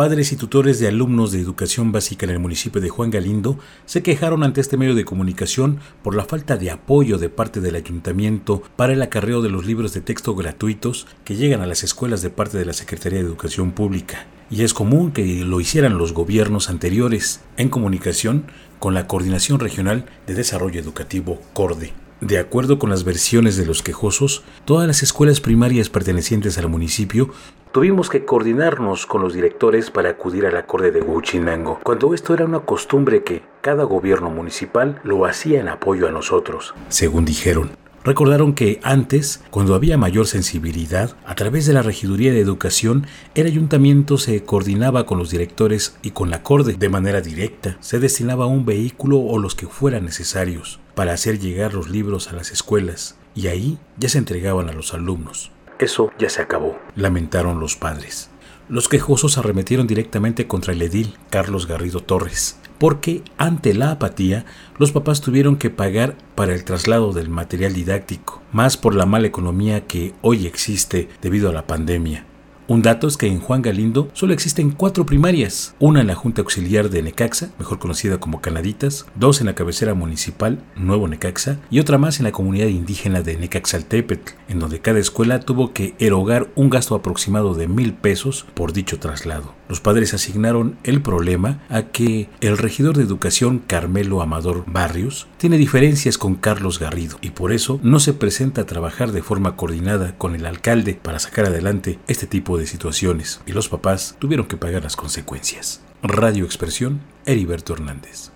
Padres y tutores de alumnos de educación básica en el municipio de Juan Galindo se quejaron ante este medio de comunicación por la falta de apoyo de parte del ayuntamiento para el acarreo de los libros de texto gratuitos que llegan a las escuelas de parte de la Secretaría de Educación Pública. Y es común que lo hicieran los gobiernos anteriores en comunicación con la Coordinación Regional de Desarrollo Educativo CORDE. De acuerdo con las versiones de los quejosos, todas las escuelas primarias pertenecientes al municipio tuvimos que coordinarnos con los directores para acudir al acorde de Huachinango, cuando esto era una costumbre que cada gobierno municipal lo hacía en apoyo a nosotros, según dijeron. Recordaron que antes, cuando había mayor sensibilidad, a través de la Regiduría de Educación, el ayuntamiento se coordinaba con los directores y con la CORDE de manera directa. Se destinaba un vehículo o los que fueran necesarios para hacer llegar los libros a las escuelas y ahí ya se entregaban a los alumnos. Eso ya se acabó, lamentaron los padres. Los quejosos arremetieron directamente contra el edil Carlos Garrido Torres, porque ante la apatía los papás tuvieron que pagar para el traslado del material didáctico, más por la mala economía que hoy existe debido a la pandemia. Un dato es que en Juan Galindo solo existen cuatro primarias, una en la Junta Auxiliar de Necaxa, mejor conocida como Canaditas, dos en la cabecera municipal, Nuevo Necaxa, y otra más en la comunidad indígena de Necaxaltepetl, en donde cada escuela tuvo que erogar un gasto aproximado de mil pesos por dicho traslado. Los padres asignaron el problema a que el regidor de educación Carmelo Amador Barrios tiene diferencias con Carlos Garrido y por eso no se presenta a trabajar de forma coordinada con el alcalde para sacar adelante este tipo de situaciones y los papás tuvieron que pagar las consecuencias. Radio Expresión, Heriberto Hernández.